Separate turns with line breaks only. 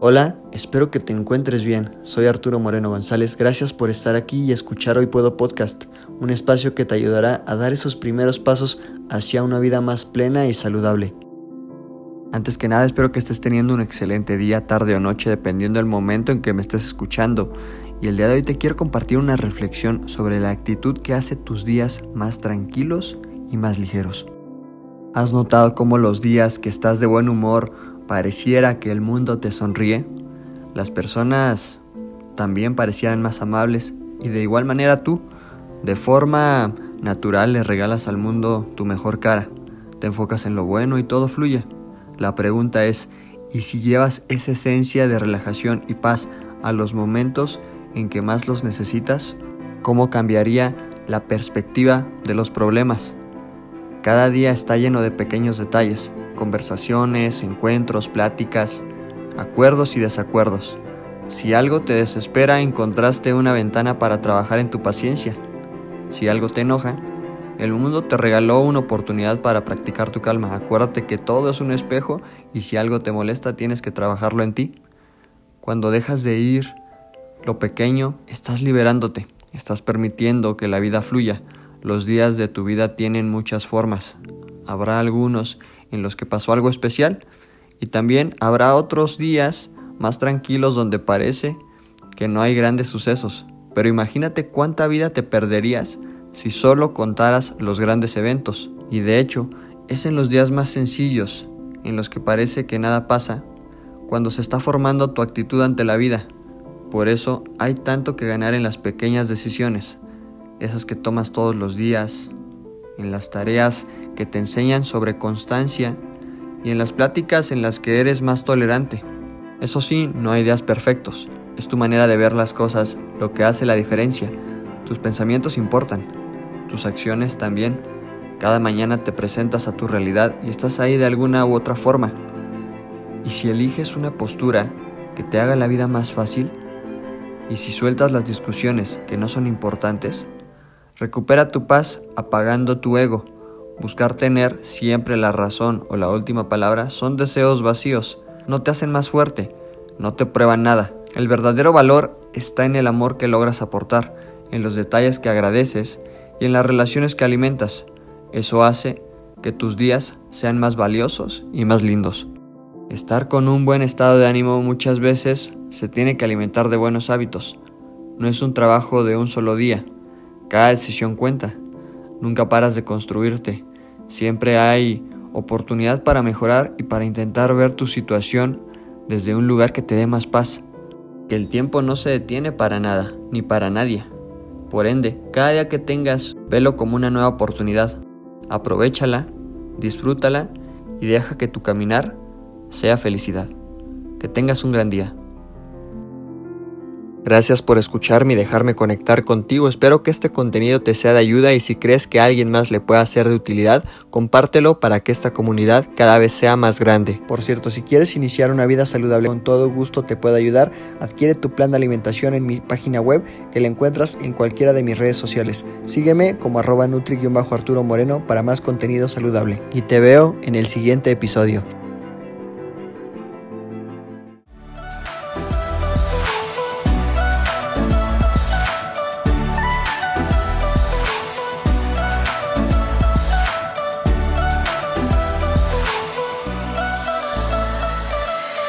Hola, espero que te encuentres bien. Soy Arturo Moreno González. Gracias por estar aquí y escuchar Hoy Puedo Podcast, un espacio que te ayudará a dar esos primeros pasos hacia una vida más plena y saludable. Antes que nada, espero que estés teniendo un excelente día, tarde o noche, dependiendo del momento en que me estés escuchando. Y el día de hoy te quiero compartir una reflexión sobre la actitud que hace tus días más tranquilos y más ligeros. ¿Has notado cómo los días que estás de buen humor pareciera que el mundo te sonríe, las personas también parecieran más amables y de igual manera tú, de forma natural, le regalas al mundo tu mejor cara, te enfocas en lo bueno y todo fluye. La pregunta es, ¿y si llevas esa esencia de relajación y paz a los momentos en que más los necesitas? ¿Cómo cambiaría la perspectiva de los problemas? Cada día está lleno de pequeños detalles, conversaciones, encuentros, pláticas, acuerdos y desacuerdos. Si algo te desespera, encontraste una ventana para trabajar en tu paciencia. Si algo te enoja, el mundo te regaló una oportunidad para practicar tu calma. Acuérdate que todo es un espejo y si algo te molesta tienes que trabajarlo en ti. Cuando dejas de ir lo pequeño, estás liberándote, estás permitiendo que la vida fluya. Los días de tu vida tienen muchas formas. Habrá algunos en los que pasó algo especial y también habrá otros días más tranquilos donde parece que no hay grandes sucesos. Pero imagínate cuánta vida te perderías si solo contaras los grandes eventos. Y de hecho, es en los días más sencillos, en los que parece que nada pasa, cuando se está formando tu actitud ante la vida. Por eso hay tanto que ganar en las pequeñas decisiones, esas que tomas todos los días, en las tareas que te enseñan sobre constancia y en las pláticas en las que eres más tolerante. Eso sí, no hay días perfectos. Es tu manera de ver las cosas lo que hace la diferencia. Tus pensamientos importan, tus acciones también. Cada mañana te presentas a tu realidad y estás ahí de alguna u otra forma. Y si eliges una postura que te haga la vida más fácil, y si sueltas las discusiones que no son importantes, Recupera tu paz apagando tu ego. Buscar tener siempre la razón o la última palabra son deseos vacíos. No te hacen más fuerte, no te prueban nada. El verdadero valor está en el amor que logras aportar, en los detalles que agradeces y en las relaciones que alimentas. Eso hace que tus días sean más valiosos y más lindos. Estar con un buen estado de ánimo muchas veces se tiene que alimentar de buenos hábitos. No es un trabajo de un solo día, cada decisión cuenta. Nunca paras de construirte. Siempre hay oportunidad para mejorar y para intentar ver tu situación desde un lugar que te dé más paz. Que el tiempo no se detiene para nada, ni para nadie. Por ende, cada día que tengas, velo como una nueva oportunidad. Aprovechala, disfrútala y deja que tu caminar sea felicidad. Que tengas un gran día. Gracias por escucharme y dejarme conectar contigo. Espero que este contenido te sea de ayuda y si crees que a alguien más le pueda ser de utilidad, compártelo para que esta comunidad cada vez sea más grande. Por cierto, si quieres iniciar una vida saludable, con todo gusto te puedo ayudar. Adquiere tu plan de alimentación en mi página web que la encuentras en cualquiera de mis redes sociales. Sígueme como arroba nutri-arturo moreno para más contenido saludable. Y te veo en el siguiente episodio.